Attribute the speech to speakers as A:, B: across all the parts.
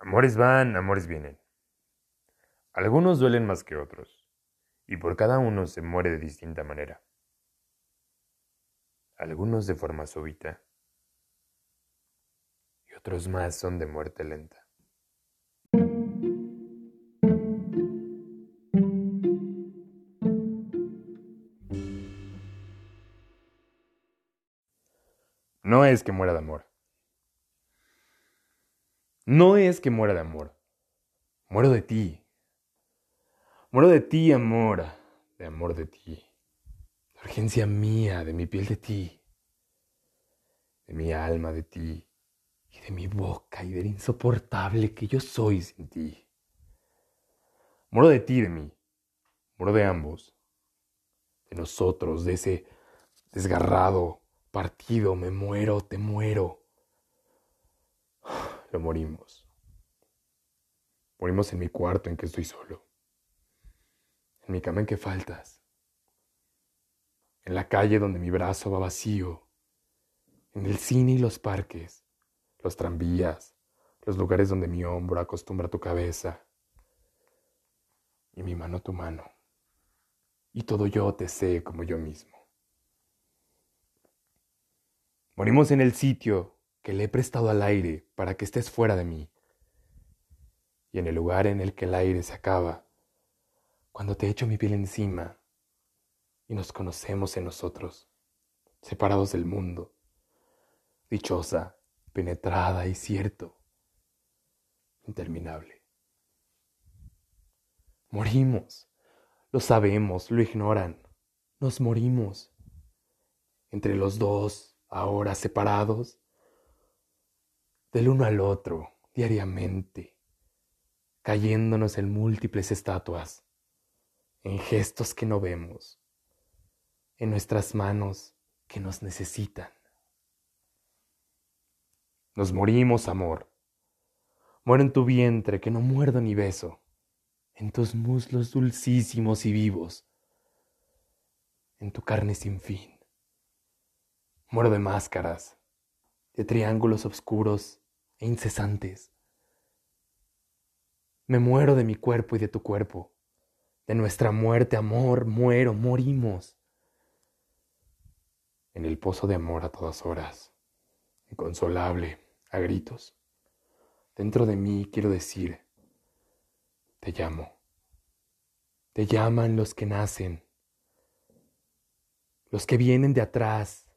A: Amores van, amores vienen. Algunos duelen más que otros, y por cada uno se muere de distinta manera. Algunos de forma súbita, y otros más son de muerte lenta. No es que muera de amor. No es que muera de amor. Muero de ti. Muero de ti, amor. De amor de ti. De urgencia mía, de mi piel de ti. De mi alma de ti. Y de mi boca y del insoportable que yo soy sin ti. Muero de ti, de mí. Muero de ambos. De nosotros, de ese desgarrado partido. Me muero, te muero lo morimos. Morimos en mi cuarto en que estoy solo. En mi cama en que faltas. En la calle donde mi brazo va vacío. En el cine y los parques. Los tranvías. Los lugares donde mi hombro acostumbra tu cabeza. Y mi mano tu mano. Y todo yo te sé como yo mismo. Morimos en el sitio que le he prestado al aire para que estés fuera de mí. Y en el lugar en el que el aire se acaba, cuando te echo mi piel encima y nos conocemos en nosotros, separados del mundo, dichosa, penetrada y cierto, interminable. Morimos, lo sabemos, lo ignoran, nos morimos. Entre los dos, ahora separados, del uno al otro, diariamente, cayéndonos en múltiples estatuas, en gestos que no vemos, en nuestras manos que nos necesitan. Nos morimos, amor. Muero en tu vientre que no muerdo ni beso, en tus muslos dulcísimos y vivos, en tu carne sin fin. Muero de máscaras, de triángulos oscuros e incesantes. Me muero de mi cuerpo y de tu cuerpo. De nuestra muerte, amor, muero, morimos. En el pozo de amor a todas horas, inconsolable, a gritos. Dentro de mí quiero decir, te llamo. Te llaman los que nacen, los que vienen de atrás,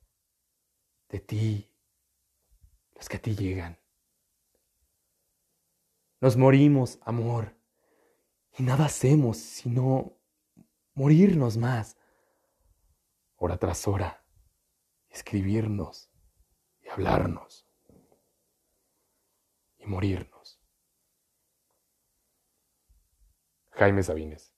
A: de ti, que a ti llegan. Nos morimos, amor, y nada hacemos sino morirnos más, hora tras hora, escribirnos y hablarnos y morirnos. Jaime Sabines.